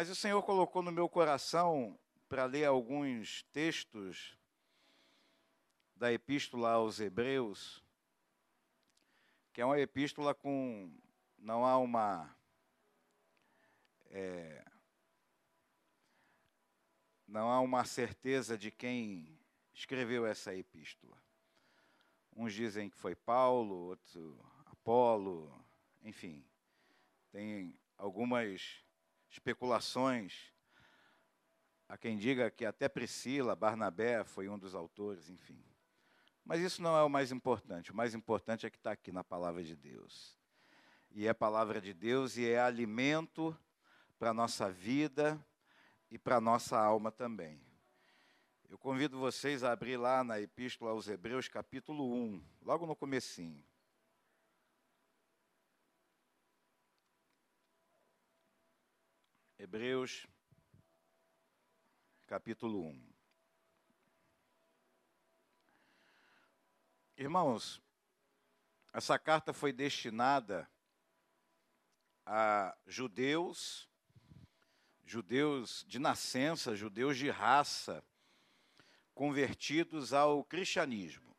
Mas o Senhor colocou no meu coração para ler alguns textos da epístola aos Hebreus, que é uma epístola com. não há uma. É, não há uma certeza de quem escreveu essa epístola. Uns dizem que foi Paulo, outros Apolo, enfim, tem algumas especulações. Há quem diga que até Priscila, Barnabé foi um dos autores, enfim. Mas isso não é o mais importante. O mais importante é que está aqui na palavra de Deus. E é palavra de Deus e é alimento para a nossa vida e para a nossa alma também. Eu convido vocês a abrir lá na Epístola aos Hebreus, capítulo 1, logo no comecinho. Hebreus, capítulo 1. Irmãos, essa carta foi destinada a judeus, judeus de nascença, judeus de raça, convertidos ao cristianismo.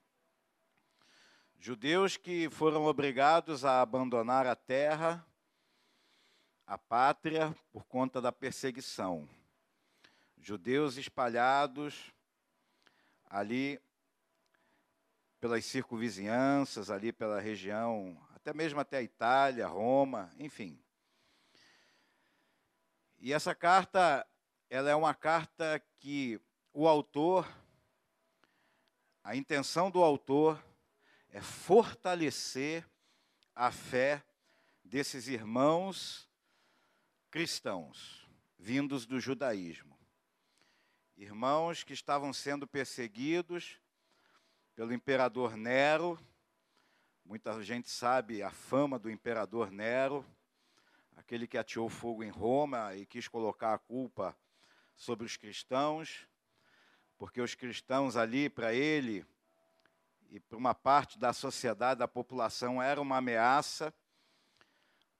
Judeus que foram obrigados a abandonar a terra a pátria por conta da perseguição. Judeus espalhados ali pelas circunvizinhanças, ali pela região, até mesmo até a Itália, Roma, enfim. E essa carta, ela é uma carta que o autor, a intenção do autor é fortalecer a fé desses irmãos cristãos vindos do judaísmo. Irmãos que estavam sendo perseguidos pelo imperador Nero. Muita gente sabe a fama do imperador Nero, aquele que ateou fogo em Roma e quis colocar a culpa sobre os cristãos, porque os cristãos ali, para ele e para uma parte da sociedade, da população, era uma ameaça,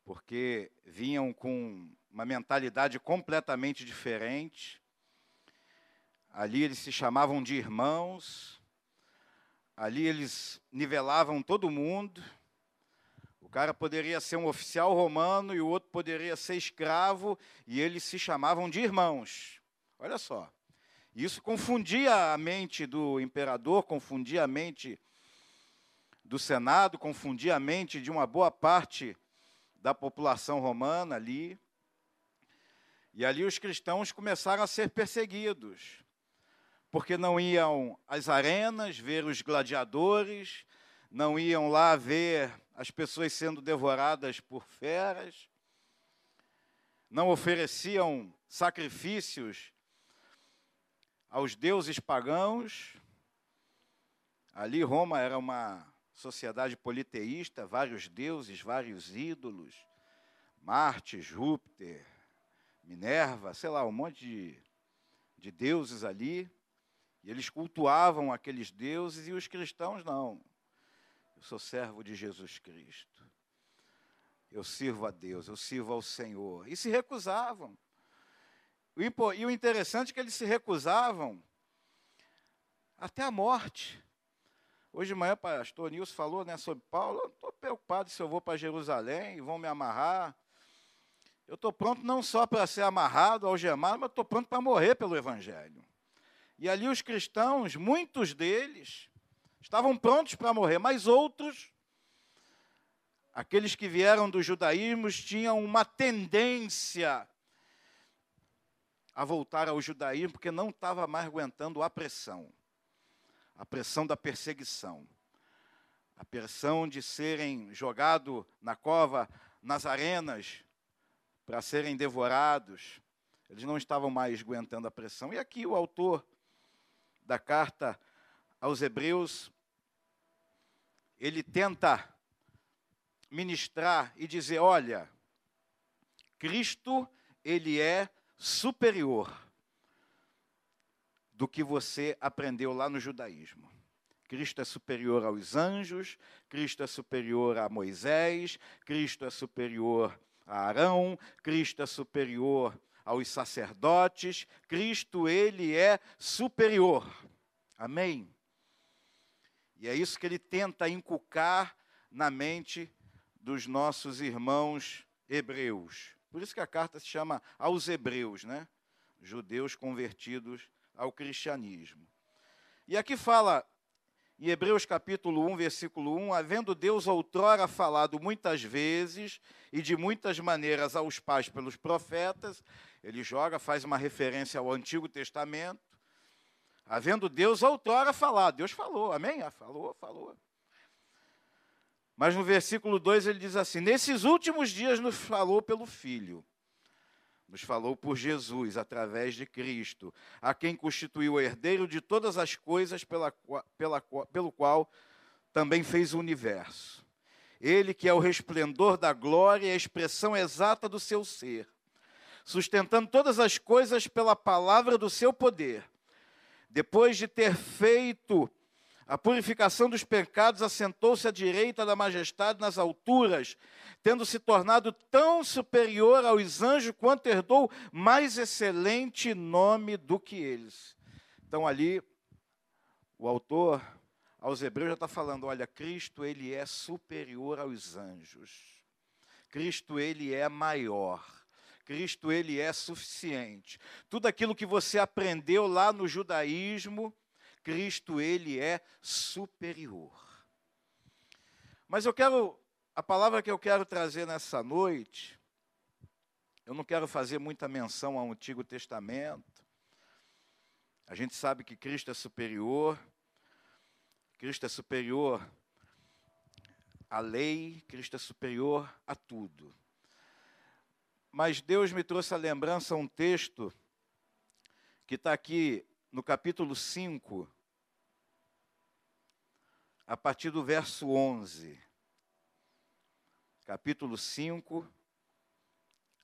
porque vinham com uma mentalidade completamente diferente. Ali eles se chamavam de irmãos, ali eles nivelavam todo mundo. O cara poderia ser um oficial romano e o outro poderia ser escravo, e eles se chamavam de irmãos. Olha só. Isso confundia a mente do imperador, confundia a mente do Senado, confundia a mente de uma boa parte da população romana ali. E ali os cristãos começaram a ser perseguidos, porque não iam às arenas ver os gladiadores, não iam lá ver as pessoas sendo devoradas por feras, não ofereciam sacrifícios aos deuses pagãos. Ali Roma era uma sociedade politeísta, vários deuses, vários ídolos, Marte, Júpiter, Minerva, sei lá, um monte de, de deuses ali. E eles cultuavam aqueles deuses e os cristãos não. Eu sou servo de Jesus Cristo. Eu sirvo a Deus, eu sirvo ao Senhor. E se recusavam. E o interessante é que eles se recusavam até a morte. Hoje de manhã o pastor Nilson falou né, sobre Paulo. Estou preocupado se eu vou para Jerusalém vão me amarrar. Eu estou pronto não só para ser amarrado, algemado, mas estou pronto para morrer pelo Evangelho. E ali os cristãos, muitos deles, estavam prontos para morrer, mas outros, aqueles que vieram do judaísmo, tinham uma tendência a voltar ao judaísmo, porque não estava mais aguentando a pressão a pressão da perseguição, a pressão de serem jogados na cova, nas arenas, para serem devorados. Eles não estavam mais aguentando a pressão. E aqui o autor da carta aos Hebreus, ele tenta ministrar e dizer: olha, Cristo, ele é superior do que você aprendeu lá no judaísmo. Cristo é superior aos anjos, Cristo é superior a Moisés, Cristo é superior a Arão, Cristo é superior aos sacerdotes, Cristo, ele é superior. Amém? E é isso que ele tenta inculcar na mente dos nossos irmãos hebreus. Por isso que a carta se chama aos hebreus, né? Judeus convertidos ao cristianismo. E aqui fala, em Hebreus capítulo 1, versículo 1, havendo Deus outrora falado muitas vezes e de muitas maneiras aos pais pelos profetas, ele joga, faz uma referência ao Antigo Testamento, havendo Deus outrora falado, Deus falou, amém? Ah, falou, falou. Mas no versículo 2 ele diz assim: Nesses últimos dias nos falou pelo Filho, nos falou por Jesus, através de Cristo, a quem constituiu o herdeiro de todas as coisas, pela, pela, pelo qual também fez o universo. Ele que é o resplendor da glória e a expressão exata do seu ser, sustentando todas as coisas pela palavra do seu poder. Depois de ter feito a purificação dos pecados, assentou-se à direita da majestade nas alturas, tendo se tornado tão superior aos anjos quanto herdou mais excelente nome do que eles. Então ali o autor aos Hebreus já está falando, olha, Cristo ele é superior aos anjos. Cristo ele é maior. Cristo ele é suficiente. Tudo aquilo que você aprendeu lá no judaísmo, Cristo ele é superior. Mas eu quero a palavra que eu quero trazer nessa noite, eu não quero fazer muita menção ao Antigo Testamento. A gente sabe que Cristo é superior. Cristo é superior à lei, Cristo é superior a tudo. Mas Deus me trouxe a lembrança um texto que está aqui no capítulo 5, a partir do verso 11. Capítulo 5,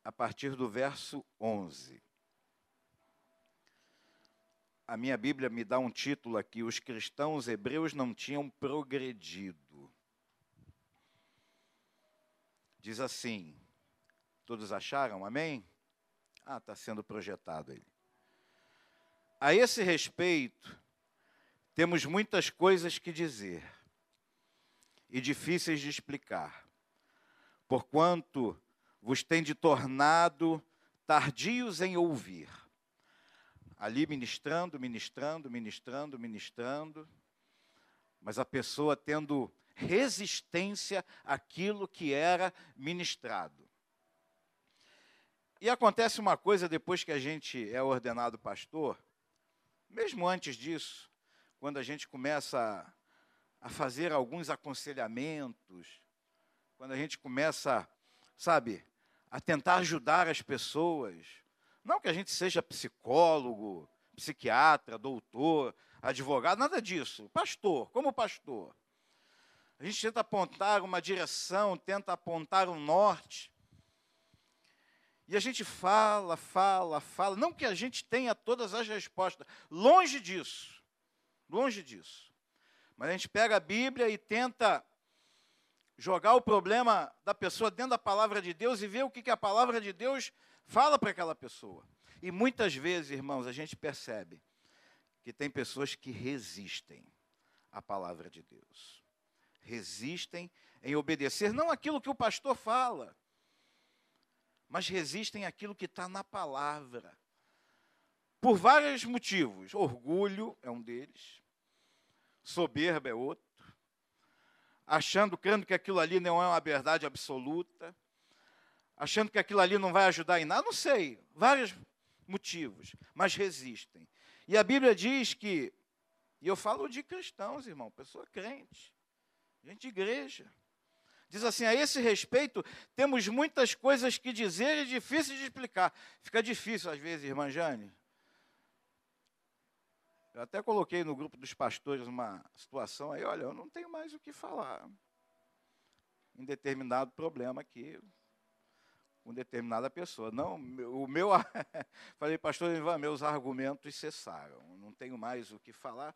a partir do verso 11. A minha Bíblia me dá um título aqui: Os cristãos hebreus não tinham progredido. Diz assim: Todos acharam? Amém? Ah, está sendo projetado aí. A esse respeito, temos muitas coisas que dizer e difíceis de explicar, porquanto vos de tornado tardios em ouvir. Ali ministrando, ministrando, ministrando, ministrando, mas a pessoa tendo resistência àquilo que era ministrado. E acontece uma coisa depois que a gente é ordenado pastor, mesmo antes disso, quando a gente começa a fazer alguns aconselhamentos, quando a gente começa, sabe, a tentar ajudar as pessoas, não que a gente seja psicólogo, psiquiatra, doutor, advogado, nada disso. Pastor, como pastor. A gente tenta apontar uma direção, tenta apontar um norte. E a gente fala, fala, fala. Não que a gente tenha todas as respostas. Longe disso. Longe disso. Mas a gente pega a Bíblia e tenta jogar o problema da pessoa dentro da palavra de Deus e ver o que, que a palavra de Deus fala para aquela pessoa. E muitas vezes, irmãos, a gente percebe que tem pessoas que resistem à palavra de Deus. Resistem em obedecer não aquilo que o pastor fala, mas resistem àquilo que está na palavra. Por vários motivos. Orgulho é um deles, soberba é outro, achando, crendo que aquilo ali não é uma verdade absoluta, achando que aquilo ali não vai ajudar em nada, não sei, vários motivos, mas resistem. E a Bíblia diz que, e eu falo de cristãos, irmão, pessoa crente, gente de igreja. Diz assim: a esse respeito, temos muitas coisas que dizer e difíceis de explicar. Fica difícil às vezes, irmã Jane. Eu até coloquei no grupo dos pastores uma situação aí, olha, eu não tenho mais o que falar. Em determinado problema aqui, com determinada pessoa. Não, o meu, falei, pastor Ivan, meus argumentos cessaram. Não tenho mais o que falar.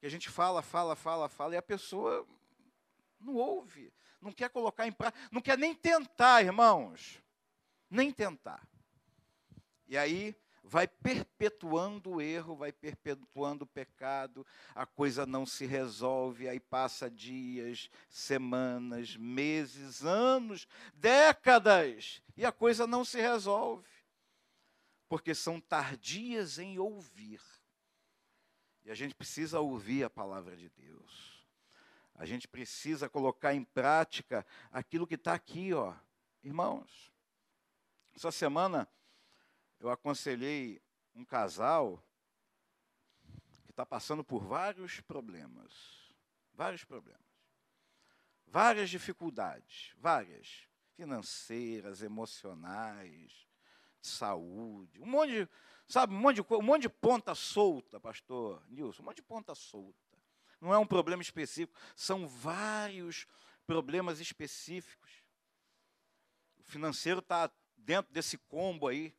Que a gente fala, fala, fala, fala, e a pessoa não ouve, não quer colocar em prática, não quer nem tentar, irmãos. Nem tentar. E aí vai perpetuando o erro, vai perpetuando o pecado, a coisa não se resolve, aí passa dias, semanas, meses, anos, décadas, e a coisa não se resolve. Porque são tardias em ouvir. E a gente precisa ouvir a palavra de Deus. A gente precisa colocar em prática aquilo que está aqui, ó. Irmãos, essa semana eu aconselhei um casal que está passando por vários problemas, vários problemas, várias dificuldades, várias, financeiras, emocionais, de saúde, um monte de, sabe, um monte de, um monte de ponta solta, pastor Nilson, um monte de ponta solta. Não é um problema específico, são vários problemas específicos. O financeiro está dentro desse combo aí,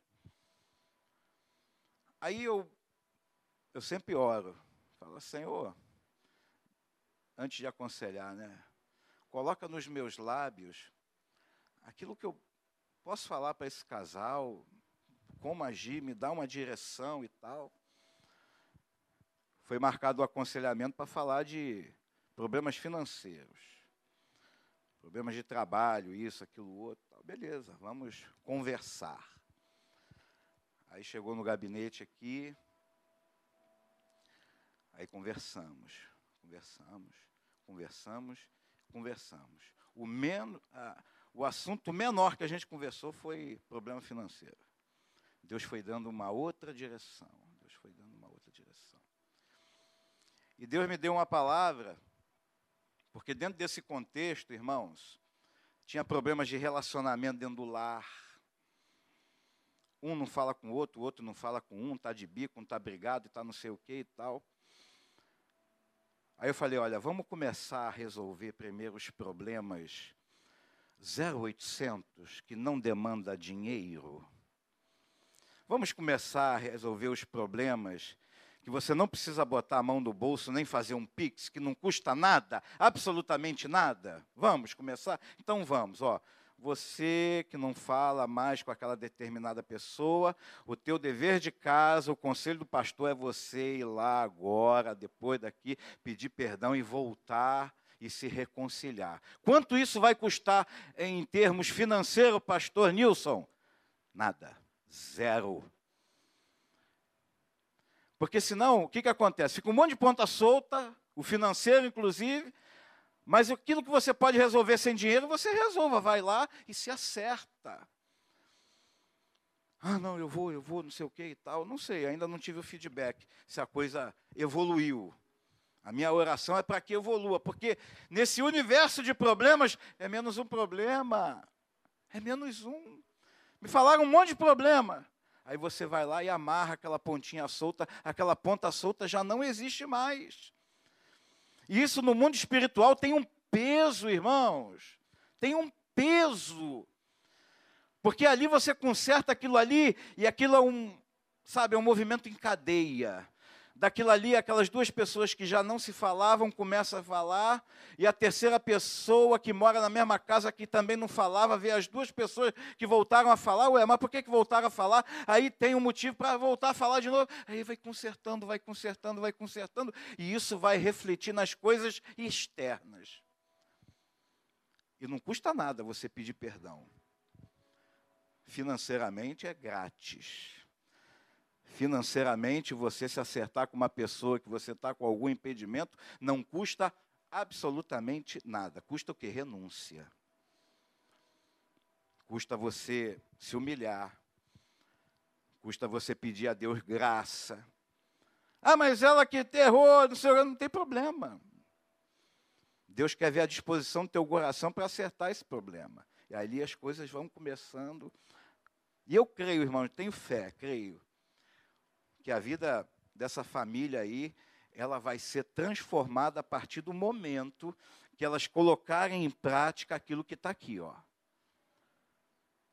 Aí eu, eu sempre oro, falo, Senhor, antes de aconselhar, né? Coloca nos meus lábios aquilo que eu posso falar para esse casal, como agir, me dá uma direção e tal. Foi marcado o aconselhamento para falar de problemas financeiros, problemas de trabalho, isso, aquilo, outro. Beleza, vamos conversar. Aí chegou no gabinete aqui, aí conversamos, conversamos, conversamos, conversamos. O, men o assunto menor que a gente conversou foi problema financeiro. Deus foi dando uma outra direção. Deus foi dando uma outra direção. E Deus me deu uma palavra, porque dentro desse contexto, irmãos, tinha problemas de relacionamento dentro do lar um não fala com o outro, o outro não fala com um, está de bico, um está brigado, está não sei o que e tal. Aí eu falei, olha, vamos começar a resolver primeiro os problemas 0800 que não demanda dinheiro. Vamos começar a resolver os problemas que você não precisa botar a mão no bolso nem fazer um pix, que não custa nada, absolutamente nada. Vamos começar? Então vamos, ó você que não fala mais com aquela determinada pessoa, o teu dever de casa, o conselho do pastor é você ir lá agora, depois daqui, pedir perdão e voltar e se reconciliar. Quanto isso vai custar em termos financeiros, pastor Nilson? Nada. Zero. Porque senão, o que, que acontece? Fica um monte de ponta solta, o financeiro, inclusive, mas aquilo que você pode resolver sem dinheiro, você resolva, vai lá e se acerta. Ah, não, eu vou, eu vou, não sei o que e tal. Não sei, ainda não tive o feedback se a coisa evoluiu. A minha oração é para que evolua, porque nesse universo de problemas é menos um problema. É menos um. Me falaram um monte de problema. Aí você vai lá e amarra aquela pontinha solta, aquela ponta solta já não existe mais. E isso no mundo espiritual tem um peso, irmãos. Tem um peso. Porque ali você conserta aquilo ali e aquilo é um, sabe, é um movimento em cadeia daquilo ali, aquelas duas pessoas que já não se falavam começam a falar, e a terceira pessoa que mora na mesma casa que também não falava, vê as duas pessoas que voltaram a falar, ué, mas por que, que voltaram a falar? Aí tem um motivo para voltar a falar de novo. Aí vai consertando, vai consertando, vai consertando, e isso vai refletir nas coisas externas. E não custa nada você pedir perdão. Financeiramente é grátis financeiramente, você se acertar com uma pessoa que você está com algum impedimento, não custa absolutamente nada. Custa o que? Renúncia. Custa você se humilhar. Custa você pedir a Deus graça. Ah, mas ela que terror, não sei, não tem problema. Deus quer ver a disposição do teu coração para acertar esse problema. E ali as coisas vão começando. E eu creio, irmão, tenho fé, creio, que a vida dessa família aí, ela vai ser transformada a partir do momento que elas colocarem em prática aquilo que está aqui, ó.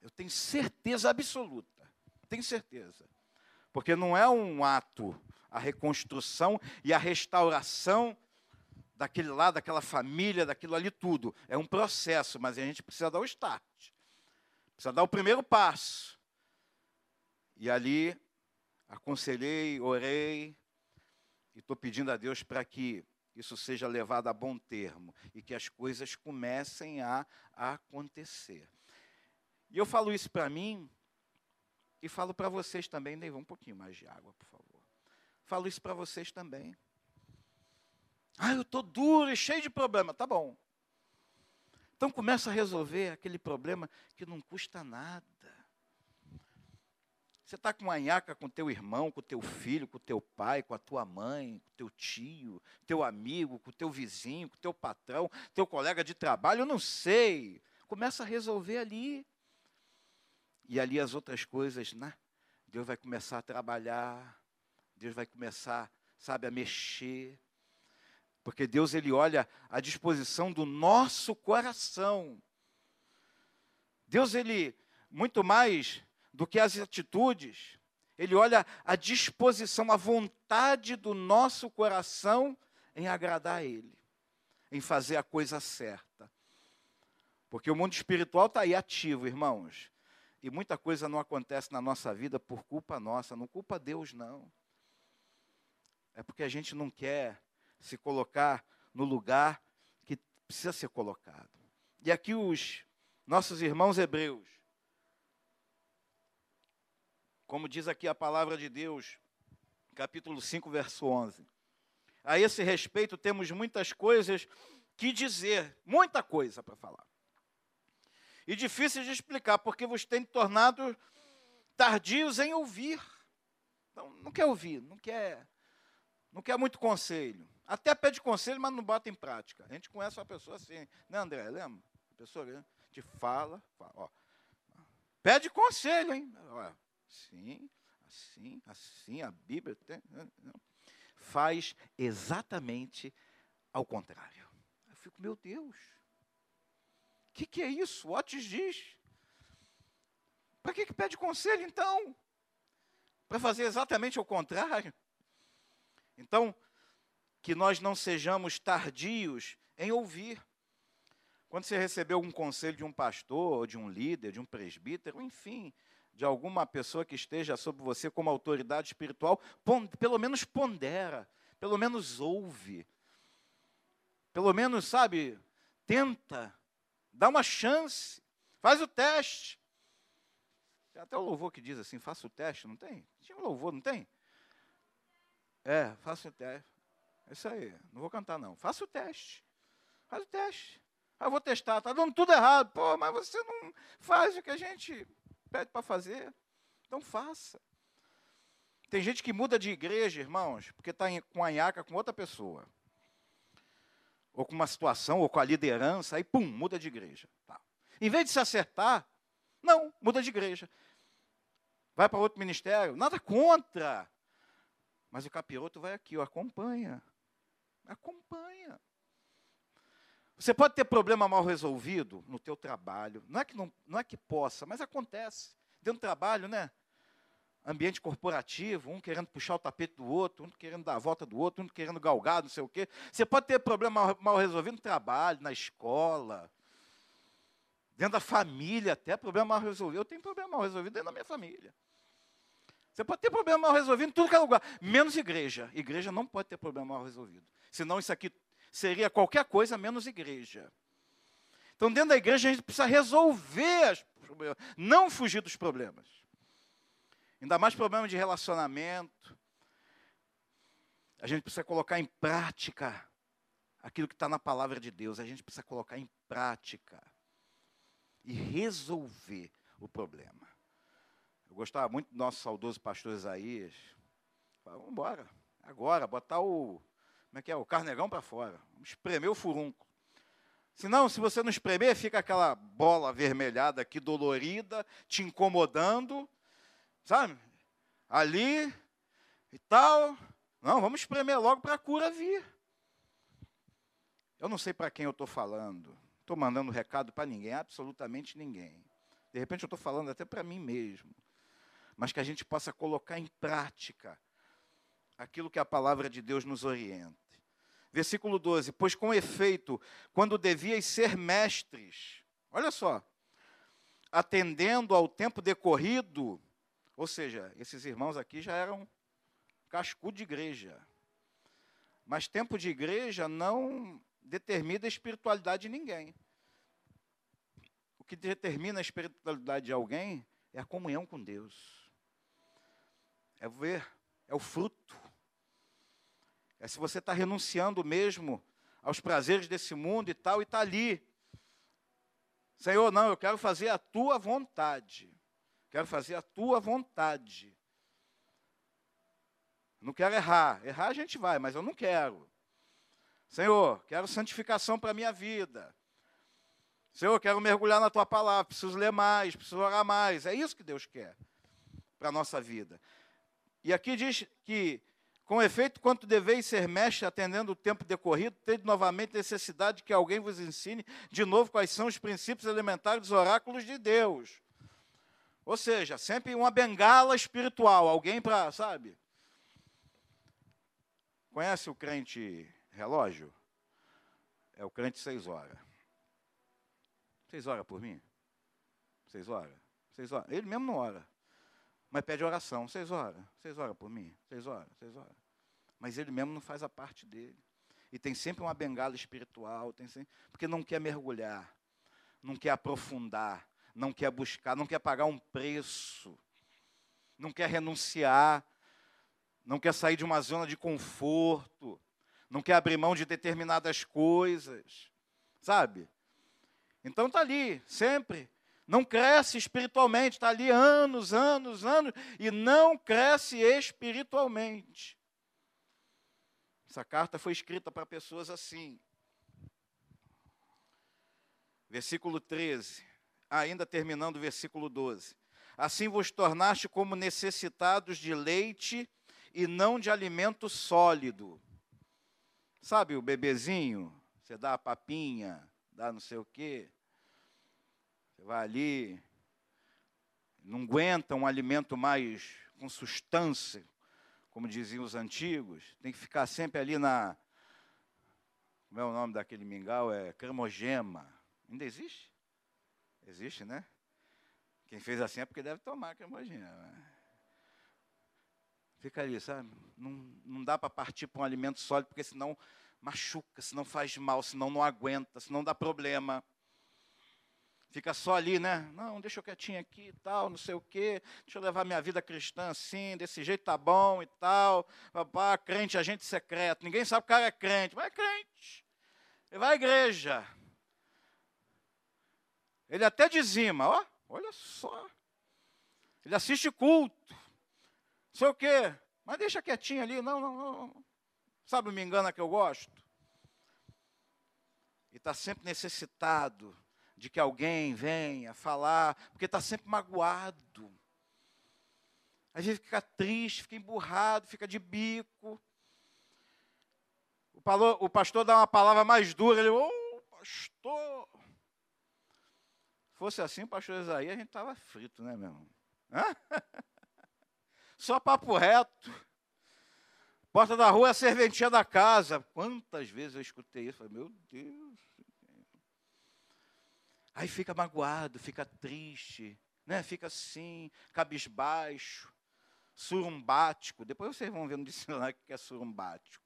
Eu tenho certeza absoluta, tenho certeza. Porque não é um ato, a reconstrução e a restauração daquele lá, daquela família, daquilo ali tudo. É um processo, mas a gente precisa dar o start. Precisa dar o primeiro passo. E ali aconselhei, orei e estou pedindo a Deus para que isso seja levado a bom termo e que as coisas comecem a, a acontecer. E eu falo isso para mim e falo para vocês também. Neiva, um pouquinho mais de água, por favor. Falo isso para vocês também. Ah, eu estou duro e cheio de problema. Tá bom. Então começa a resolver aquele problema que não custa nada. Você está com uma nhaca com teu irmão, com teu filho, com teu pai, com a tua mãe, com teu tio, teu amigo, com teu vizinho, com teu patrão, teu colega de trabalho, eu não sei. Começa a resolver ali. E ali as outras coisas, né? Deus vai começar a trabalhar, Deus vai começar, sabe, a mexer. Porque Deus ele olha a disposição do nosso coração. Deus ele muito mais do que as atitudes. Ele olha a disposição, a vontade do nosso coração em agradar a Ele, em fazer a coisa certa. Porque o mundo espiritual está aí ativo, irmãos. E muita coisa não acontece na nossa vida por culpa nossa, não culpa Deus, não. É porque a gente não quer se colocar no lugar que precisa ser colocado. E aqui os nossos irmãos hebreus, como diz aqui a palavra de Deus, capítulo 5, verso 11. A esse respeito, temos muitas coisas que dizer, muita coisa para falar. E difíceis de explicar, porque vos tem tornado tardios em ouvir. Não, não quer ouvir, não quer, não quer muito conselho. Até pede conselho, mas não bota em prática. A gente conhece uma pessoa assim, né, André? Lembra? A pessoa né, te fala, fala ó, pede conselho, hein? Assim, assim, assim, a Bíblia tem, né, faz exatamente ao contrário. Eu fico, meu Deus, o que, que é isso? Otis diz. Para que, que pede conselho então? Para fazer exatamente ao contrário? Então, que nós não sejamos tardios em ouvir. Quando você recebeu um conselho de um pastor, de um líder, de um presbítero, enfim, de alguma pessoa que esteja sobre você como autoridade espiritual, pelo menos pondera, pelo menos ouve, pelo menos, sabe, tenta, dá uma chance, faz o teste. Tem até o louvor que diz assim, faça o teste, não tem? Tinha um louvor, não tem? É, faça o teste. É isso aí, não vou cantar não. Faça o teste. Faz o teste. Ah, vou testar, está dando tudo errado. Pô, mas você não faz o que a gente pede para fazer. Então faça. Tem gente que muda de igreja, irmãos, porque está com a nhaca com outra pessoa. Ou com uma situação, ou com a liderança, aí pum, muda de igreja. Tá. Em vez de se acertar, não, muda de igreja. Vai para outro ministério, nada contra. Mas o capiroto vai aqui, ó, acompanha. Acompanha. Você pode ter problema mal resolvido no teu trabalho. Não é que não, não é que possa, mas acontece. Dentro do trabalho, né? Ambiente corporativo, um querendo puxar o tapete do outro, um querendo dar a volta do outro, um querendo galgar, não sei o quê. Você pode ter problema mal, mal resolvido no trabalho, na escola, dentro da família, até problema mal resolvido. Eu tenho problema mal resolvido dentro da minha família. Você pode ter problema mal resolvido em tudo que é lugar, menos igreja. Igreja não pode ter problema mal resolvido. Senão isso aqui seria qualquer coisa menos igreja. Então, dentro da igreja, a gente precisa resolver os problemas, não fugir dos problemas. Ainda mais problemas de relacionamento. A gente precisa colocar em prática aquilo que está na palavra de Deus. A gente precisa colocar em prática e resolver o problema. Eu gostava muito do nosso saudoso pastor Isaías. Vamos embora, agora, botar o como é que é? O carnegão para fora. Espremer o furúnculo. Senão, se você não espremer, fica aquela bola avermelhada aqui, dolorida, te incomodando, sabe? Ali e tal. Não, vamos espremer logo para a cura vir. Eu não sei para quem eu estou falando. Estou mandando recado para ninguém, absolutamente ninguém. De repente eu estou falando até para mim mesmo. Mas que a gente possa colocar em prática aquilo que a palavra de Deus nos orienta. Versículo 12: Pois com efeito, quando devias ser mestres, olha só, atendendo ao tempo decorrido, Ou seja, esses irmãos aqui já eram cascudo de igreja. Mas tempo de igreja não determina a espiritualidade de ninguém. O que determina a espiritualidade de alguém é a comunhão com Deus. É ver, é o fruto. É se você está renunciando mesmo aos prazeres desse mundo e tal, e está ali. Senhor, não, eu quero fazer a tua vontade. Quero fazer a tua vontade. Não quero errar. Errar a gente vai, mas eu não quero. Senhor, quero santificação para a minha vida. Senhor, quero mergulhar na tua palavra, preciso ler mais, preciso orar mais. É isso que Deus quer para a nossa vida. E aqui diz que, com efeito, quanto deveis ser mestre atendendo o tempo decorrido, tende novamente necessidade que alguém vos ensine de novo quais são os princípios elementares dos oráculos de Deus. Ou seja, sempre uma bengala espiritual, alguém para, sabe? Conhece o crente relógio? É o crente seis horas. Seis horas por mim? Seis horas? Seis horas. Ele mesmo não ora. Mas pede oração. Seis horas. Seis horas por mim? Seis horas, seis horas. Mas ele mesmo não faz a parte dele. E tem sempre uma bengala espiritual, tem sempre, porque não quer mergulhar, não quer aprofundar, não quer buscar, não quer pagar um preço, não quer renunciar, não quer sair de uma zona de conforto, não quer abrir mão de determinadas coisas, sabe? Então está ali, sempre. Não cresce espiritualmente, está ali anos, anos, anos, e não cresce espiritualmente. Essa carta foi escrita para pessoas assim. Versículo 13 ainda terminando o versículo 12. Assim vos tornaste como necessitados de leite e não de alimento sólido. Sabe o bebezinho? Você dá a papinha, dá não sei o quê. Você vai ali, não aguenta um alimento mais com substância, como diziam os antigos. Tem que ficar sempre ali na. Como é o nome daquele mingau? É cremogema. Ainda existe? Existe, né? Quem fez assim é porque deve tomar, imagina. Né? Fica ali, sabe? Não, não dá para partir para um alimento sólido, porque senão machuca, senão faz mal, senão não aguenta, senão dá problema. Fica só ali, né? Não, deixa eu quietinho aqui e tal, não sei o quê. Deixa eu levar minha vida cristã assim, desse jeito tá bom e tal. Papá, crente, agente secreto. Ninguém sabe que o cara é crente, mas é crente. Ele vai à igreja. Ele até dizima, ó, olha só. Ele assiste culto. Não sei o quê. Mas deixa quietinho ali. Não, não, não. Sabe, me engana que eu gosto? E está sempre necessitado de que alguém venha falar, porque está sempre magoado. Às vezes fica triste, fica emburrado, fica de bico. O pastor dá uma palavra mais dura, ele, ô oh, pastor, fosse assim, pastor Isaías, a gente estava frito, né, meu irmão? Só papo reto. Porta da rua é a serventia da casa. Quantas vezes eu escutei isso? Falei, meu Deus. Aí fica magoado, fica triste, né? fica assim, cabisbaixo, surumbático. Depois vocês vão ver no dicionário o que é surumbático.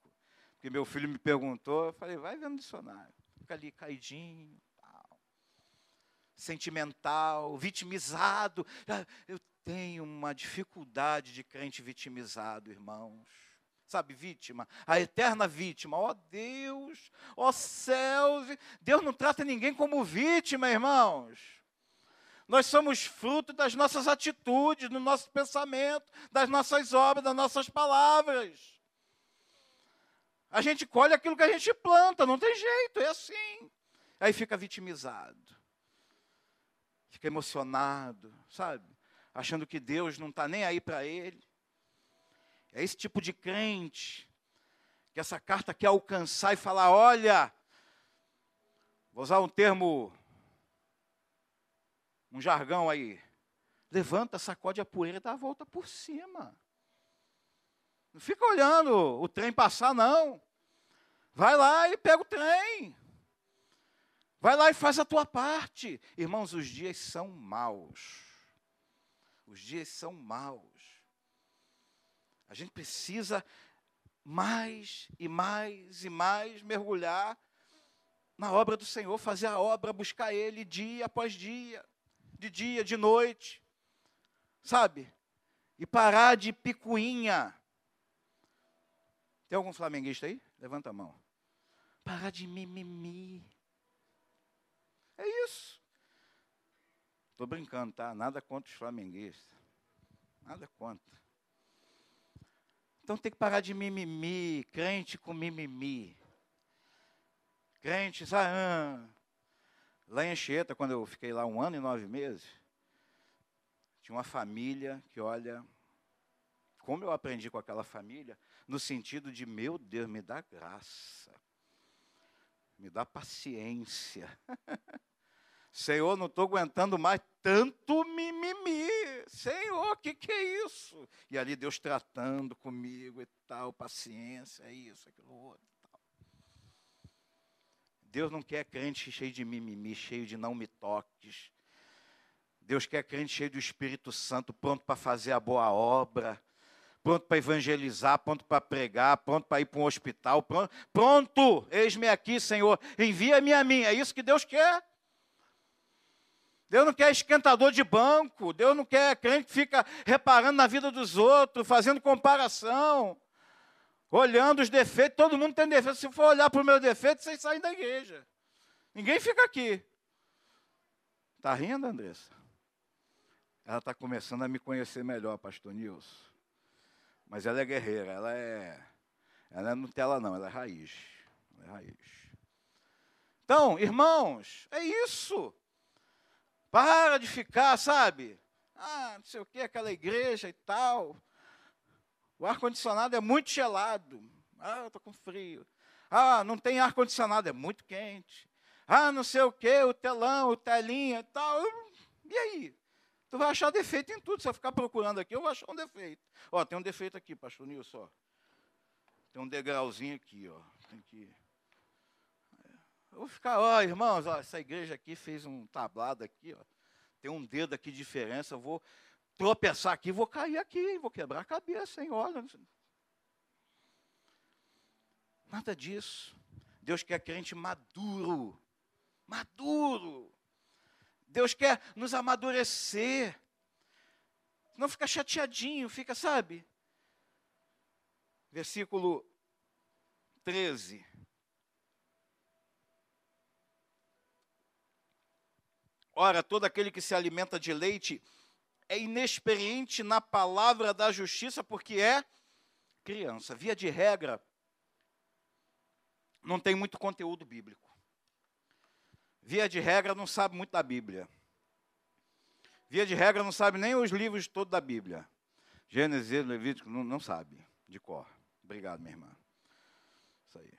Porque meu filho me perguntou, eu falei, vai ver no dicionário. Fica ali caidinho, sentimental, vitimizado. Ah, eu tenho uma dificuldade de crente vitimizado, irmãos. Sabe, vítima, a eterna vítima. Ó oh, Deus, ó oh, céus, Deus não trata ninguém como vítima, irmãos. Nós somos fruto das nossas atitudes, do nosso pensamento, das nossas obras, das nossas palavras. A gente colhe aquilo que a gente planta, não tem jeito, é assim. Aí fica vitimizado fica emocionado, sabe? Achando que Deus não está nem aí para ele. É esse tipo de crente que essa carta quer alcançar e falar: olha, vou usar um termo, um jargão aí. Levanta, sacode a poeira e dá a volta por cima. Não fica olhando o trem passar, não. Vai lá e pega o trem. Vai lá e faz a tua parte. Irmãos, os dias são maus. Os dias são maus. A gente precisa mais e mais e mais mergulhar na obra do Senhor, fazer a obra, buscar Ele dia após dia, de dia, de noite, sabe? E parar de picuinha. Tem algum flamenguista aí? Levanta a mão. Parar de mimimi. É isso. Estou brincando, tá? Nada contra os flamenguistas. Nada contra. Então tem que parar de mimimi, crente com mimimi. Crente? Ah. Lá em Anchieta, quando eu fiquei lá um ano e nove meses, tinha uma família que, olha, como eu aprendi com aquela família, no sentido de, meu Deus, me dá graça, me dá paciência. Senhor, não estou aguentando mais tanto mimimi. Senhor, o que, que é isso? E ali Deus tratando comigo e tal, paciência, é isso, aquilo outro. Deus não quer crente cheio de mimimi, cheio de não me toques. Deus quer crente cheio do Espírito Santo, pronto para fazer a boa obra, pronto para evangelizar, pronto para pregar, pronto para ir para um hospital, pronto, pronto eis-me aqui, Senhor, envia-me a mim. É isso que Deus quer. Deus não quer esquentador de banco, Deus não quer crente que fica reparando na vida dos outros, fazendo comparação olhando os defeitos, todo mundo tem defeito. Se for olhar para o meu defeito, vocês saem da igreja. Ninguém fica aqui. Está rindo, Andressa? Ela está começando a me conhecer melhor, pastor Nilson. Mas ela é guerreira, ela é. Ela é Nutella, não, ela é raiz. Ela é raiz. Então, irmãos, é isso. Para de ficar, sabe? Ah, não sei o que, aquela igreja e tal. O ar-condicionado é muito gelado. Ah, estou com frio. Ah, não tem ar-condicionado, é muito quente. Ah, não sei o quê, o telão, o telinha e tal. E aí? Tu vai achar defeito em tudo. Se eu ficar procurando aqui, eu vou achar um defeito. Ó, tem um defeito aqui, pastor Nilson. Ó. Tem um degrauzinho aqui, ó. Tem que. Eu vou ficar, ó, irmãos, ó, essa igreja aqui fez um tablado aqui, ó. Tem um dedo aqui de diferença. Eu vou tropeçar aqui, vou cair aqui, vou quebrar a cabeça, hein? Olha. Nada disso. Deus quer crente maduro. Maduro. Deus quer nos amadurecer. Não fica chateadinho, fica, sabe? Versículo 13. Ora, todo aquele que se alimenta de leite é inexperiente na palavra da justiça porque é criança. Via de regra, não tem muito conteúdo bíblico. Via de regra, não sabe muito da Bíblia. Via de regra, não sabe nem os livros todos da Bíblia. Gênesis, Levítico, não, não sabe de cor. Obrigado, minha irmã. Isso aí.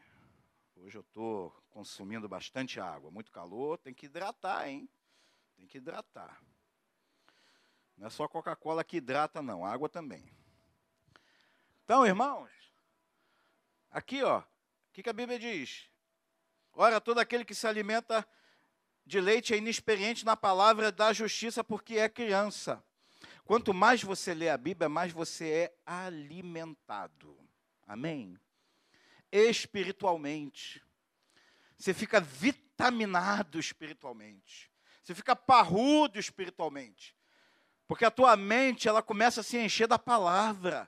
Hoje eu estou consumindo bastante água. Muito calor, tem que hidratar, hein? Tem que hidratar. Não é só Coca-Cola que hidrata, não, água também. Então, irmãos, aqui, ó, o que, que a Bíblia diz? Ora, todo aquele que se alimenta de leite é inexperiente na palavra da justiça, porque é criança. Quanto mais você lê a Bíblia, mais você é alimentado. Amém? Espiritualmente. Você fica vitaminado espiritualmente. Você fica parrudo espiritualmente. Porque a tua mente, ela começa a se encher da palavra.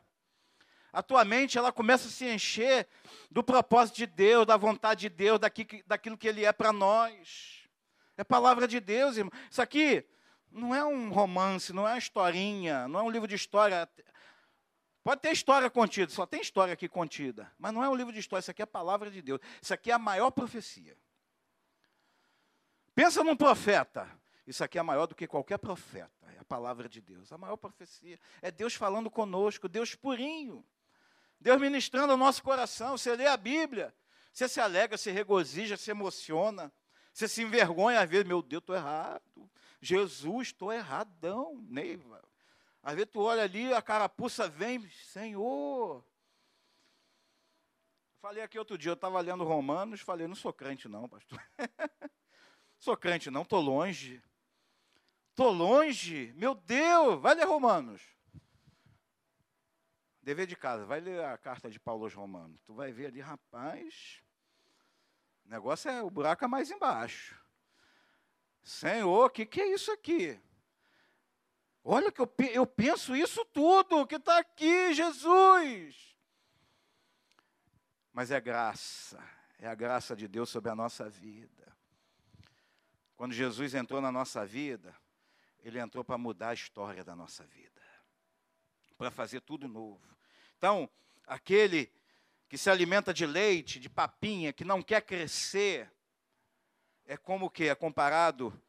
A tua mente, ela começa a se encher do propósito de Deus, da vontade de Deus, daquilo que Ele é para nós. É palavra de Deus, irmão. Isso aqui não é um romance, não é uma historinha, não é um livro de história. Pode ter história contida, só tem história aqui contida. Mas não é um livro de história, isso aqui é a palavra de Deus. Isso aqui é a maior profecia. Pensa num profeta. Isso aqui é maior do que qualquer profeta a palavra de Deus. A maior profecia é Deus falando conosco, Deus purinho. Deus ministrando o nosso coração. Você lê a Bíblia, você se alegra, se regozija, se emociona. Você se envergonha, às vezes, meu Deus, estou errado. Jesus, estou erradão, Neiva. Às vezes tu olha ali, a carapuça vem, Senhor. Falei aqui outro dia, eu estava lendo Romanos, falei, não sou crente não, pastor. sou crente não, estou longe. Estou longe? Meu Deus! Vai ler Romanos. Dever de casa, vai ler a carta de Paulo aos Romanos. Tu vai ver ali, rapaz, o negócio é, o buraco é mais embaixo. Senhor, o que, que é isso aqui? Olha que eu, eu penso isso tudo que está aqui, Jesus. Mas é graça, é a graça de Deus sobre a nossa vida. Quando Jesus entrou na nossa vida, ele entrou para mudar a história da nossa vida, para fazer tudo novo. Então, aquele que se alimenta de leite, de papinha, que não quer crescer, é como que é comparado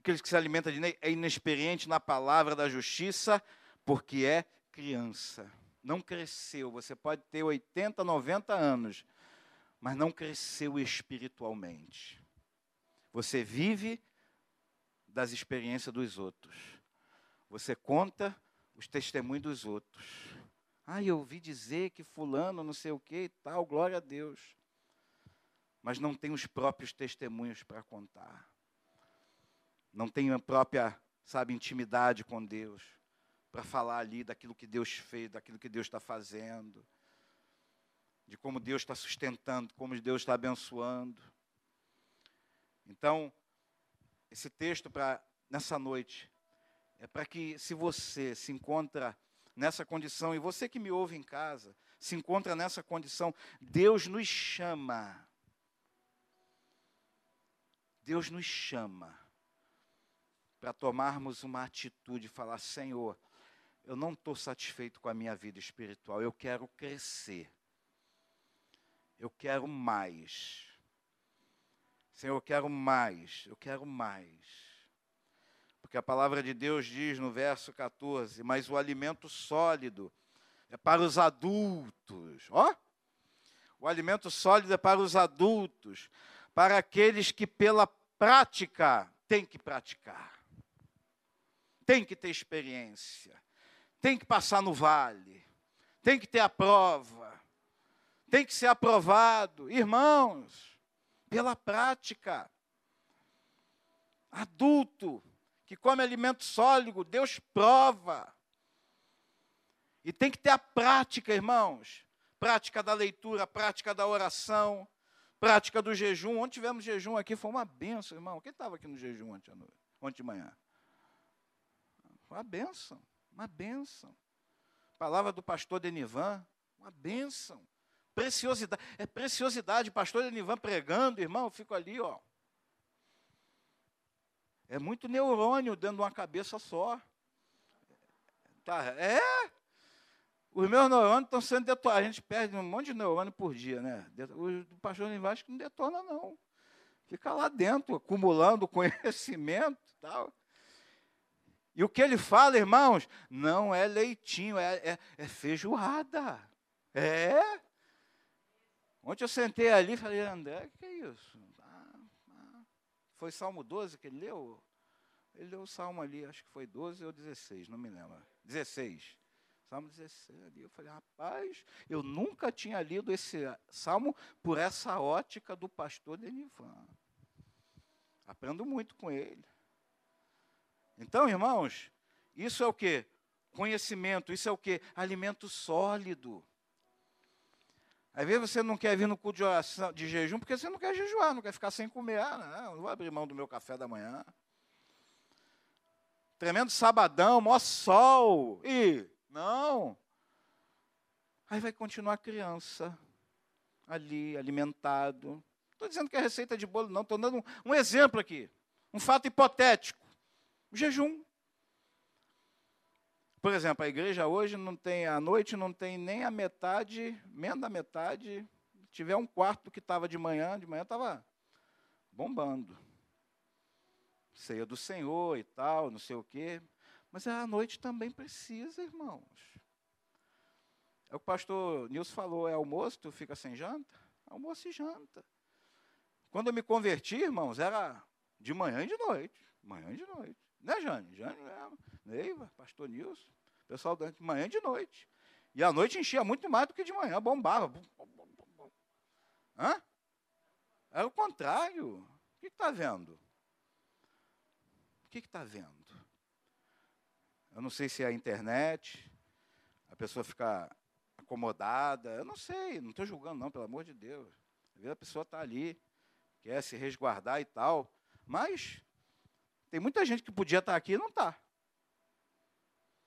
aquele que se alimenta de leite é inexperiente na palavra da justiça, porque é criança. Não cresceu. Você pode ter 80, 90 anos, mas não cresceu espiritualmente. Você vive das experiências dos outros. Você conta os testemunhos dos outros. Ah, eu ouvi dizer que fulano não sei o que e tal, glória a Deus. Mas não tem os próprios testemunhos para contar. Não tem a própria, sabe, intimidade com Deus para falar ali daquilo que Deus fez, daquilo que Deus está fazendo, de como Deus está sustentando, como Deus está abençoando. Então, esse texto para nessa noite é para que se você se encontra nessa condição, e você que me ouve em casa, se encontra nessa condição, Deus nos chama. Deus nos chama para tomarmos uma atitude e falar: Senhor, eu não estou satisfeito com a minha vida espiritual, eu quero crescer, eu quero mais. Senhor, eu quero mais, eu quero mais. Porque a palavra de Deus diz no verso 14: Mas o alimento sólido é para os adultos. Ó! O alimento sólido é para os adultos, para aqueles que pela prática têm que praticar, tem que ter experiência, tem que passar no vale, tem que ter a prova, tem que ser aprovado. Irmãos, pela prática. Adulto, que come alimento sólido, Deus prova. E tem que ter a prática, irmãos. Prática da leitura, prática da oração, prática do jejum. Ontem tivemos jejum aqui, foi uma benção, irmão. Quem estava aqui no jejum ontem, à noite, ontem de manhã? Uma benção, uma benção. Palavra do pastor Denivan, uma benção. Preciosidade, é preciosidade. Pastor Denivan pregando, irmão, eu fico ali, ó. É muito neurônio dentro de uma cabeça só. Tá, é. Os meus neurônios estão sendo detonados. A gente perde um monte de neurônio por dia, né? O pastor Vasco não detona, não. Fica lá dentro, acumulando conhecimento e tal. E o que ele fala, irmãos, não é leitinho, é, é, é feijoada. É. Ontem eu sentei ali e falei, André, o que é isso? Foi Salmo 12 que ele leu? Ele leu o Salmo ali, acho que foi 12 ou 16, não me lembro. 16. Salmo 16 ali. Eu falei, rapaz, eu nunca tinha lido esse salmo por essa ótica do pastor Denivan. Aprendo muito com ele. Então, irmãos, isso é o que? Conhecimento, isso é o que? Alimento sólido. Às vezes você não quer vir no culto de, oração, de jejum porque você não quer jejuar, não quer ficar sem comer. Ah, não, não vou abrir mão do meu café da manhã. Tremendo sabadão, maior sol. E não. Aí vai continuar criança ali, alimentado. Estou dizendo que é receita de bolo, não. Estou dando um, um exemplo aqui. Um fato hipotético. O jejum. Por exemplo, a igreja hoje não tem, à noite não tem nem a metade, menos da metade. Tiver um quarto que estava de manhã, de manhã estava bombando. Ceia do Senhor e tal, não sei o quê. Mas a noite também precisa, irmãos. É o que o pastor Nilson falou, é almoço, tu fica sem janta? Almoço e janta. Quando eu me converti, irmãos, era de manhã e de noite. Manhã e de noite. Né, Jane? Jane, Neiva, pastor Nilson. Pessoal de manhã e de noite. E a noite enchia muito mais do que de manhã, bombava. Hã? Era o contrário. O que está vendo? O que está vendo? Eu não sei se é a internet, a pessoa fica acomodada, eu não sei, não estou julgando não, pelo amor de Deus. Às vezes a pessoa está ali, quer se resguardar e tal, mas tem muita gente que podia estar aqui e não está.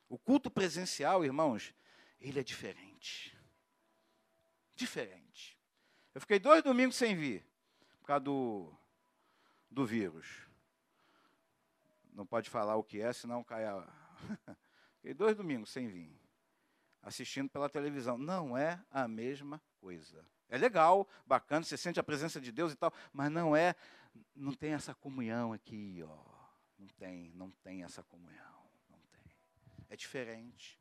O culto presencial, irmãos, ele é diferente. Diferente. Eu fiquei dois domingos sem vir, por causa do, do vírus. Não pode falar o que é, senão cai a. fiquei dois domingos sem vir, assistindo pela televisão. Não é a mesma coisa. É legal, bacana, você sente a presença de Deus e tal, mas não é, não tem essa comunhão aqui, ó. Não tem, não tem essa comunhão é diferente.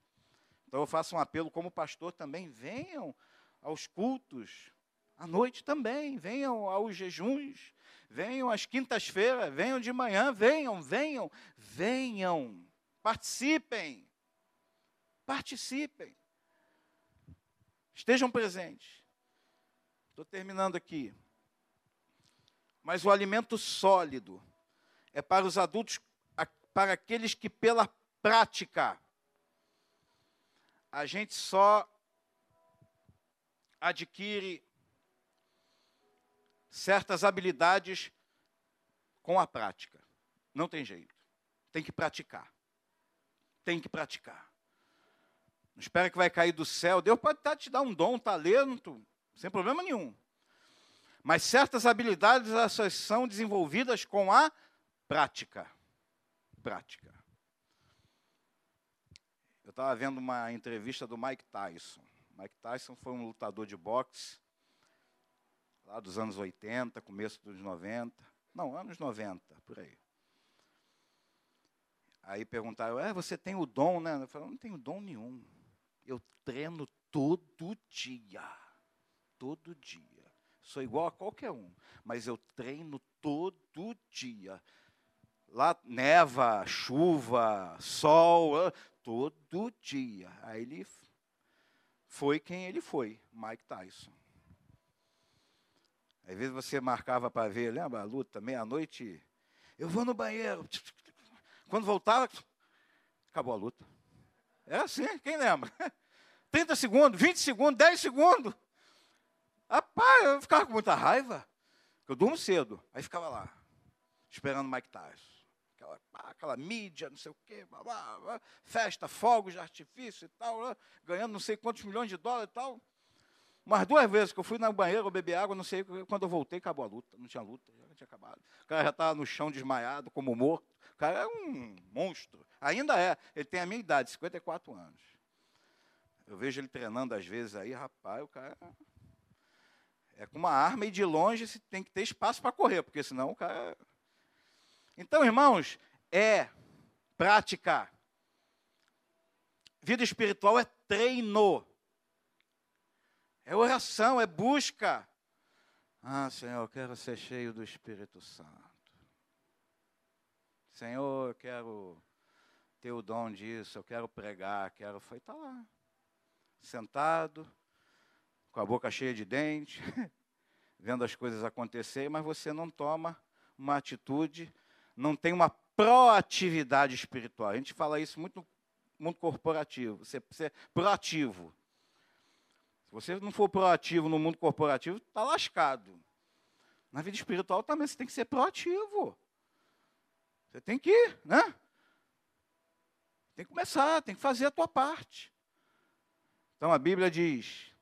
Então eu faço um apelo como pastor também, venham aos cultos, à noite também, venham aos jejuns, venham às quintas-feiras, venham de manhã, venham, venham, venham, participem, participem, estejam presentes. Estou terminando aqui. Mas o alimento sólido é para os adultos, para aqueles que pela prática. A gente só adquire certas habilidades com a prática. Não tem jeito. Tem que praticar. Tem que praticar. Não espera que vai cair do céu. Deus pode te dar um dom, um talento, sem problema nenhum. Mas certas habilidades essas são desenvolvidas com a prática. Prática. Eu estava vendo uma entrevista do Mike Tyson. Mike Tyson foi um lutador de boxe lá dos anos 80, começo dos 90. Não, anos 90, por aí. Aí perguntaram, é, você tem o dom, né? Eu falei, não tenho dom nenhum. Eu treino todo dia. Todo dia. Sou igual a qualquer um, mas eu treino todo dia. Lá neva, chuva, sol, todo dia. Aí ele foi quem ele foi, Mike Tyson. Às vezes você marcava para ver, lembra a luta, meia-noite, eu vou no banheiro. Quando voltava, acabou a luta. É assim, quem lembra? 30 segundos, 20 segundos, 10 segundos. Rapaz, eu ficava com muita raiva. Eu durmo cedo. Aí ficava lá, esperando Mike Tyson aquela, mídia, não sei o quê, blá, blá, blá, festa, fogos de artifício e tal, ganhando não sei quantos milhões de dólares e tal. Umas duas vezes que eu fui na banheira beber água, não sei, quando eu voltei, acabou a luta. Não tinha luta, já tinha acabado. O cara já estava no chão desmaiado, como morto. O cara é um monstro. Ainda é. Ele tem a minha idade, 54 anos. Eu vejo ele treinando às vezes aí, rapaz, o cara é com uma arma e de longe tem que ter espaço para correr, porque senão o cara então, irmãos, é prática. Vida espiritual é treino. É oração, é busca. Ah, Senhor, eu quero ser cheio do Espírito Santo. Senhor, eu quero ter o dom disso, eu quero pregar, quero. Foi, está lá. Sentado, com a boca cheia de dente, vendo as coisas acontecerem, mas você não toma uma atitude não tem uma proatividade espiritual. A gente fala isso muito no mundo corporativo. Você, você é proativo. Se você não for proativo no mundo corporativo, está lascado. Na vida espiritual também você tem que ser proativo. Você tem que, né? Tem que começar, tem que fazer a tua parte. Então a Bíblia diz: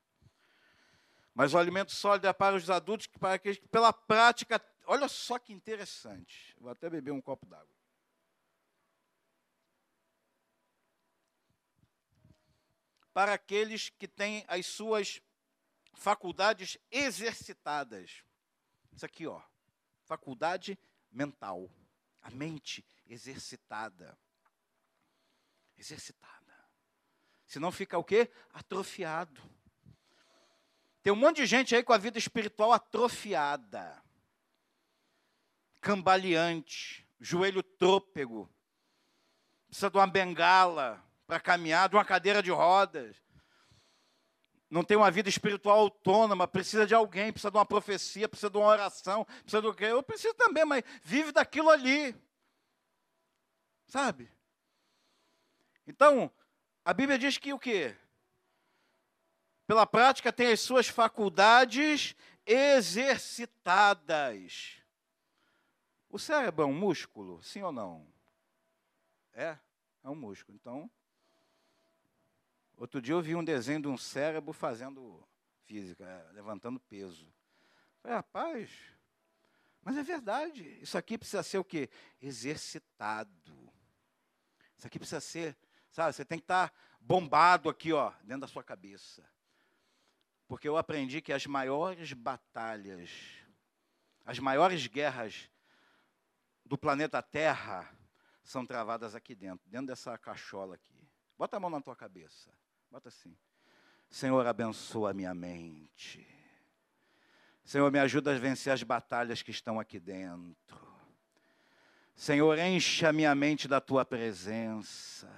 Mas o alimento sólido é para os adultos, para aqueles que pela prática olha só que interessante. Vou até beber um copo d'água. Para aqueles que têm as suas faculdades exercitadas. Isso aqui, ó. Faculdade mental. A mente exercitada. Exercitada. Senão fica o quê? Atrofiado. Tem um monte de gente aí com a vida espiritual atrofiada cambaleante, joelho trôpego, precisa de uma bengala para caminhar, de uma cadeira de rodas. Não tem uma vida espiritual autônoma, precisa de alguém, precisa de uma profecia, precisa de uma oração, precisa do quê? Eu preciso também, mas vive daquilo ali. Sabe? Então, a Bíblia diz que o quê? Pela prática tem as suas faculdades exercitadas. O cérebro é um músculo, sim ou não? É, é um músculo. Então, outro dia eu vi um desenho de um cérebro fazendo física, é, levantando peso. Falei, rapaz, mas é verdade. Isso aqui precisa ser o quê? Exercitado. Isso aqui precisa ser, sabe, você tem que estar bombado aqui, ó, dentro da sua cabeça. Porque eu aprendi que as maiores batalhas, as maiores guerras do planeta Terra são travadas aqui dentro, dentro dessa cachola aqui. Bota a mão na tua cabeça. Bota assim. Senhor, abençoa a minha mente. Senhor, me ajuda a vencer as batalhas que estão aqui dentro. Senhor, enche a minha mente da tua presença.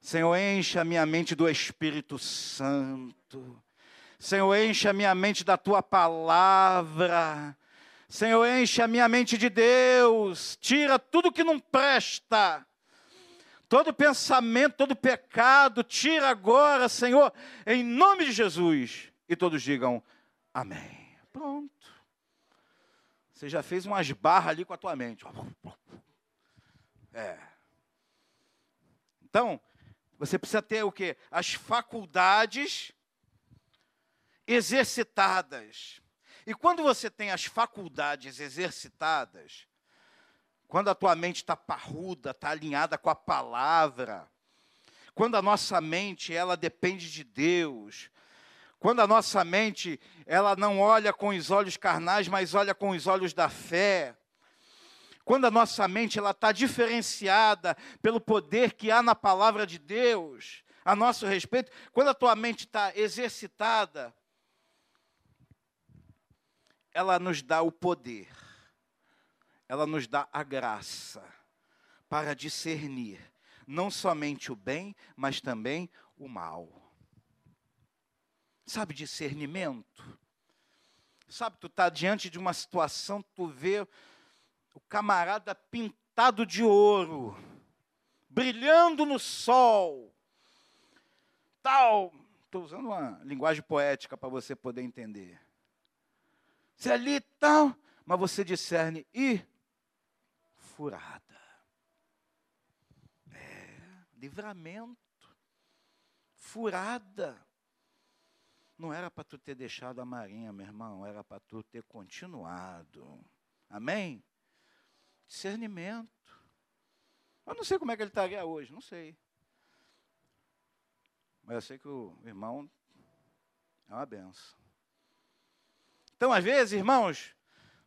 Senhor, enche a minha mente do Espírito Santo. Senhor, enche a minha mente da tua palavra. Senhor, enche a minha mente de Deus. Tira tudo que não presta. Todo pensamento, todo pecado, tira agora, Senhor, em nome de Jesus. E todos digam amém. Pronto. Você já fez umas barras ali com a tua mente. É. Então, você precisa ter o quê? As faculdades exercitadas. E quando você tem as faculdades exercitadas, quando a tua mente está parruda, está alinhada com a palavra, quando a nossa mente ela depende de Deus, quando a nossa mente ela não olha com os olhos carnais, mas olha com os olhos da fé, quando a nossa mente ela está diferenciada pelo poder que há na palavra de Deus a nosso respeito, quando a tua mente está exercitada, ela nos dá o poder, ela nos dá a graça para discernir não somente o bem, mas também o mal. Sabe discernimento? Sabe, tu está diante de uma situação, tu vê o camarada pintado de ouro, brilhando no sol, tal. Estou usando uma linguagem poética para você poder entender. Se ali tal, mas você discerne e furada. É, livramento. Furada. Não era para tu ter deixado a marinha, meu irmão, era para tu ter continuado. Amém? Discernimento. Eu não sei como é que ele estaria hoje, não sei. Mas eu sei que o irmão é uma benção. Então, às vezes, irmãos,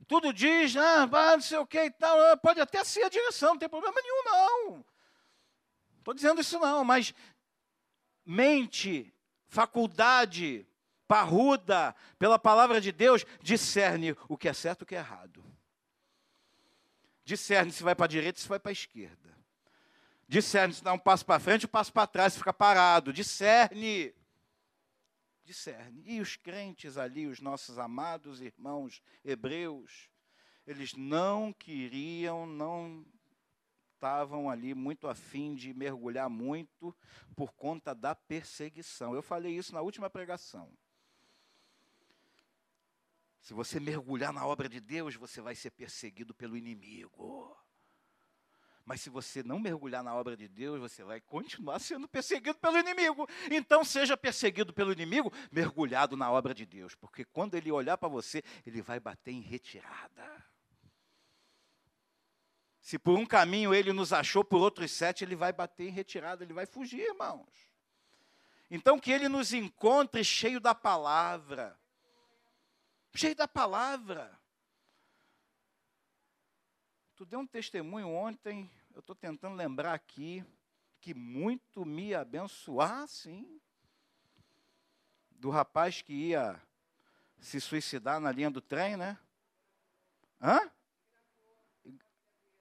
tudo diz, ah, não sei o que e tal, ah, pode até ser a direção, não tem problema nenhum, não. Estou dizendo isso não, mas mente, faculdade, parruda, pela palavra de Deus, discerne o que é certo e o que é errado. Discerne se vai para a direita se vai para a esquerda. Discerne se dá um passo para frente, um passo para trás, se fica parado. Discerne discerne. E os crentes ali, os nossos amados irmãos hebreus, eles não queriam, não estavam ali muito afim de mergulhar muito por conta da perseguição. Eu falei isso na última pregação. Se você mergulhar na obra de Deus, você vai ser perseguido pelo inimigo. Mas se você não mergulhar na obra de Deus, você vai continuar sendo perseguido pelo inimigo. Então seja perseguido pelo inimigo, mergulhado na obra de Deus, porque quando ele olhar para você, ele vai bater em retirada. Se por um caminho ele nos achou, por outros sete ele vai bater em retirada, ele vai fugir, irmãos. Então que ele nos encontre cheio da palavra. Cheio da palavra. Tu deu um testemunho ontem eu estou tentando lembrar aqui que muito me abençoar, sim. Do rapaz que ia se suicidar na linha do trem, né? Hã?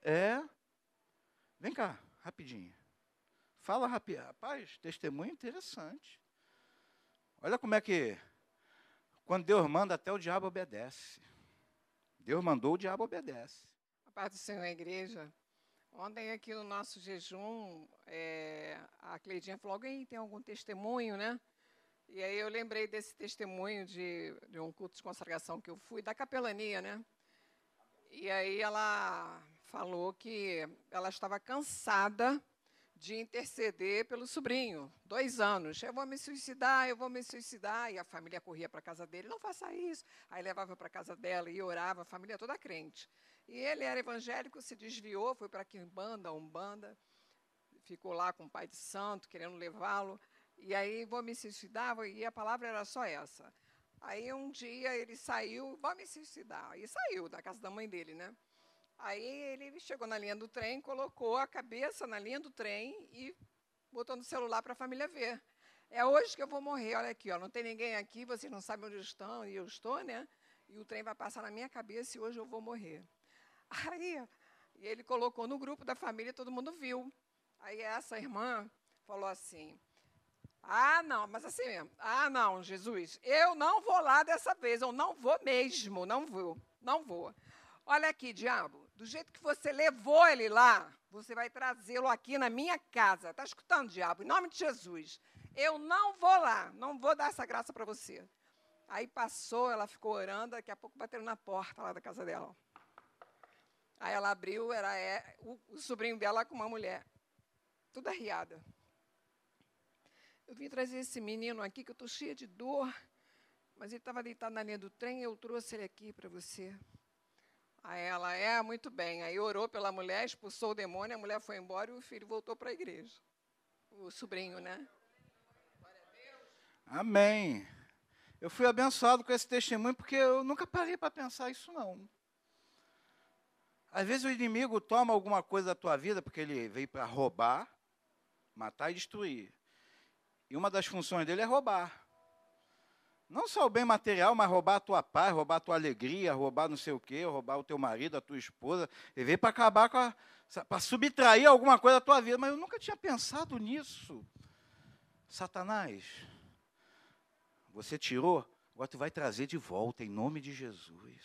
É. Vem cá, rapidinho. Fala rapidinho. Rapaz, testemunho interessante. Olha como é que. Quando Deus manda, até o diabo obedece. Deus mandou, o diabo obedece. A paz do Senhor, igreja. Ontem aqui no nosso jejum, é, a Cleidinha falou, alguém tem algum testemunho, né? E aí eu lembrei desse testemunho de, de um culto de consagração que eu fui, da capelania, né? E aí ela falou que ela estava cansada de interceder pelo sobrinho, dois anos. Eu vou me suicidar, eu vou me suicidar. E a família corria para a casa dele, não faça isso. Aí levava para a casa dela e orava, a família toda crente. E ele era evangélico, se desviou, foi para Quimbanda, Umbanda, ficou lá com o pai de santo, querendo levá-lo. E aí, vou me suicidar, e a palavra era só essa. Aí um dia ele saiu, vou me suicidar. E saiu da casa da mãe dele, né? Aí ele chegou na linha do trem, colocou a cabeça na linha do trem e botou no celular para a família ver. É hoje que eu vou morrer, olha aqui, ó, não tem ninguém aqui, vocês não sabem onde estão, e eu estou, né? E o trem vai passar na minha cabeça e hoje eu vou morrer. Aí e ele colocou no grupo da família, todo mundo viu. Aí essa irmã falou assim: Ah, não, mas assim mesmo. Ah, não, Jesus, eu não vou lá dessa vez, eu não vou mesmo, não vou, não vou. Olha aqui, diabo, do jeito que você levou ele lá, você vai trazê-lo aqui na minha casa. Está escutando, diabo? Em nome de Jesus. Eu não vou lá, não vou dar essa graça para você. Aí passou, ela ficou orando, daqui a pouco bateram na porta lá da casa dela. Aí ela abriu, era é, o, o sobrinho dela com uma mulher, tudo arriada. Eu vim trazer esse menino aqui, que eu estou cheia de dor, mas ele estava deitado na linha do trem, eu trouxe ele aqui para você. Aí ela, é, muito bem. Aí orou pela mulher, expulsou o demônio, a mulher foi embora e o filho voltou para a igreja. O sobrinho, né? Amém. Eu fui abençoado com esse testemunho porque eu nunca parei para pensar isso não. Às vezes o inimigo toma alguma coisa da tua vida porque ele veio para roubar, matar e destruir. E uma das funções dele é roubar. Não só o bem material, mas roubar a tua paz, roubar a tua alegria, roubar não sei o quê, roubar o teu marido, a tua esposa. Ele veio para acabar com a. para subtrair alguma coisa da tua vida. Mas eu nunca tinha pensado nisso. Satanás, você tirou, agora tu vai trazer de volta em nome de Jesus.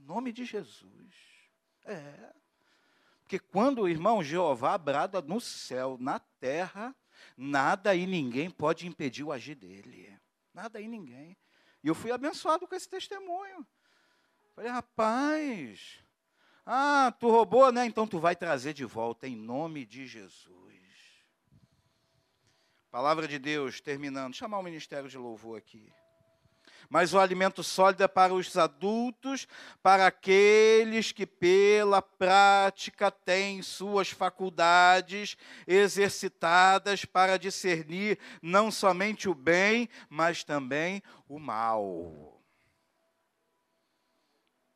Em nome de Jesus. É. Porque quando o irmão Jeová brada no céu, na terra, nada e ninguém pode impedir o agir dele. Nada aí, ninguém. E eu fui abençoado com esse testemunho. Falei, rapaz, ah, tu roubou, né? Então tu vai trazer de volta em nome de Jesus. Palavra de Deus, terminando. Chamar o ministério de louvor aqui mas o alimento sólido é para os adultos, para aqueles que pela prática têm suas faculdades exercitadas para discernir não somente o bem, mas também o mal.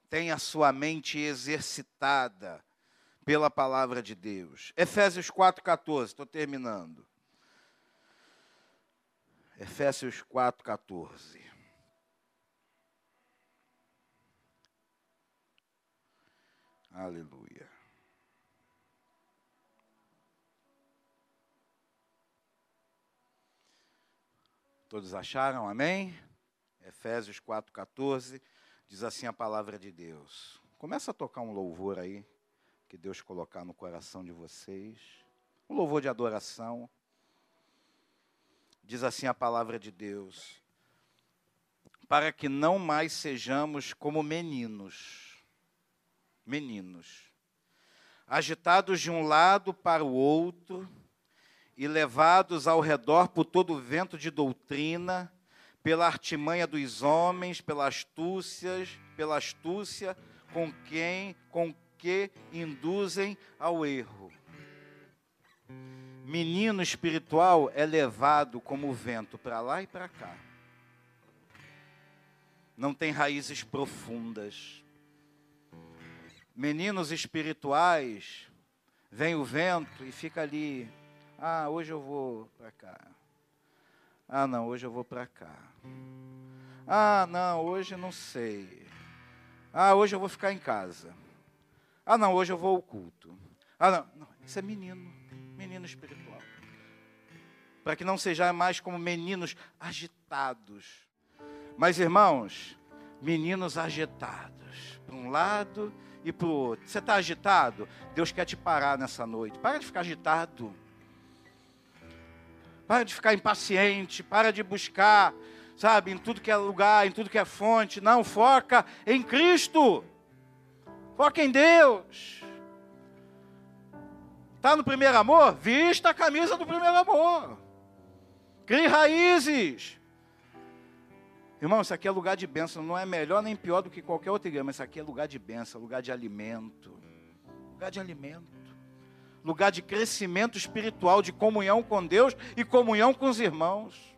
Tem a sua mente exercitada pela palavra de Deus. Efésios 4,14, estou terminando. Efésios 4,14. Aleluia. Todos acharam? Amém? Efésios 4,14 diz assim a palavra de Deus. Começa a tocar um louvor aí, que Deus colocar no coração de vocês. Um louvor de adoração. Diz assim a palavra de Deus: Para que não mais sejamos como meninos meninos, agitados de um lado para o outro e levados ao redor por todo o vento de doutrina, pela artimanha dos homens, pela astúcia, pela astúcia com quem com que induzem ao erro. Menino espiritual é levado como o vento para lá e para cá. Não tem raízes profundas meninos espirituais, vem o vento e fica ali. Ah, hoje eu vou para cá. Ah, não, hoje eu vou para cá. Ah, não, hoje não sei. Ah, hoje eu vou ficar em casa. Ah, não, hoje eu vou ao culto. Ah, não, não isso é menino, menino espiritual. Para que não seja mais como meninos agitados. Mas, irmãos, meninos agitados, para um lado ir para o outro. Você está agitado? Deus quer te parar nessa noite. Para de ficar agitado. Para de ficar impaciente. Para de buscar, sabe, em tudo que é lugar, em tudo que é fonte. Não, foca em Cristo. Foca em Deus. Está no primeiro amor? Vista a camisa do primeiro amor. Crie raízes. Irmão, isso aqui é lugar de bênção. Não é melhor nem pior do que qualquer outra igreja, mas isso aqui é lugar de bênção, lugar de alimento. Lugar de alimento. Lugar de crescimento espiritual, de comunhão com Deus e comunhão com os irmãos.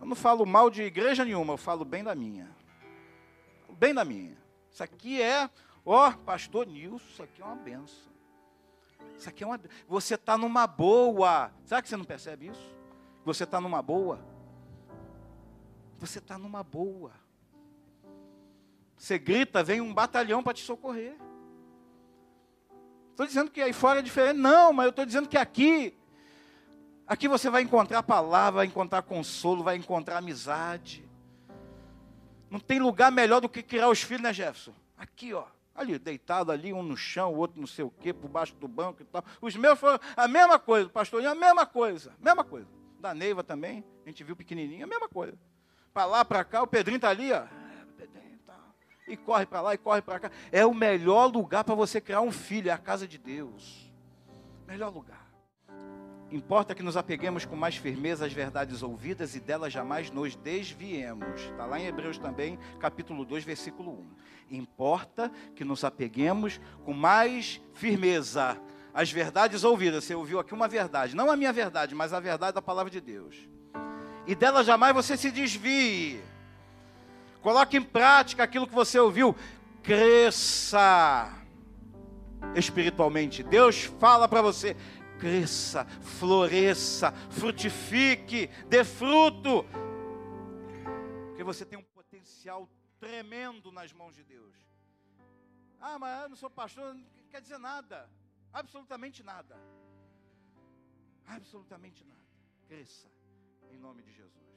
Eu não falo mal de igreja nenhuma, eu falo bem da minha. Bem da minha. Isso aqui é, ó, pastor Nilson, isso aqui é uma benção. Isso aqui é uma. Você está numa boa. Será que você não percebe isso? Você está numa boa? Você está numa boa. Você grita, vem um batalhão para te socorrer. Estou dizendo que aí fora é diferente. Não, mas eu estou dizendo que aqui, aqui você vai encontrar palavra, vai encontrar consolo, vai encontrar amizade. Não tem lugar melhor do que criar os filhos, né, Jefferson? Aqui, ó. Ali, deitado ali, um no chão, o outro não sei o quê, por baixo do banco e tal. Os meus foram a mesma coisa, pastorinho, a mesma coisa, mesma coisa da Neiva também, a gente viu pequenininho, a mesma coisa. Para lá, para cá, o Pedrinho está ali, ó. Tá. E corre para lá e corre para cá. É o melhor lugar para você criar um filho, é a casa de Deus. Melhor lugar. Importa que nos apeguemos com mais firmeza às verdades ouvidas e delas jamais nos desviemos. Está lá em Hebreus também, capítulo 2, versículo 1. Importa que nos apeguemos com mais firmeza as verdades ouvidas. Você ouviu aqui uma verdade, não a minha verdade, mas a verdade da palavra de Deus. E dela jamais você se desvie. Coloque em prática aquilo que você ouviu. Cresça espiritualmente. Deus fala para você: cresça, floresça, frutifique, dê fruto. Porque você tem um potencial tremendo nas mãos de Deus. Ah, mas eu não sou pastor, não quer dizer nada. Absolutamente nada. Absolutamente nada. Cresça em nome de Jesus.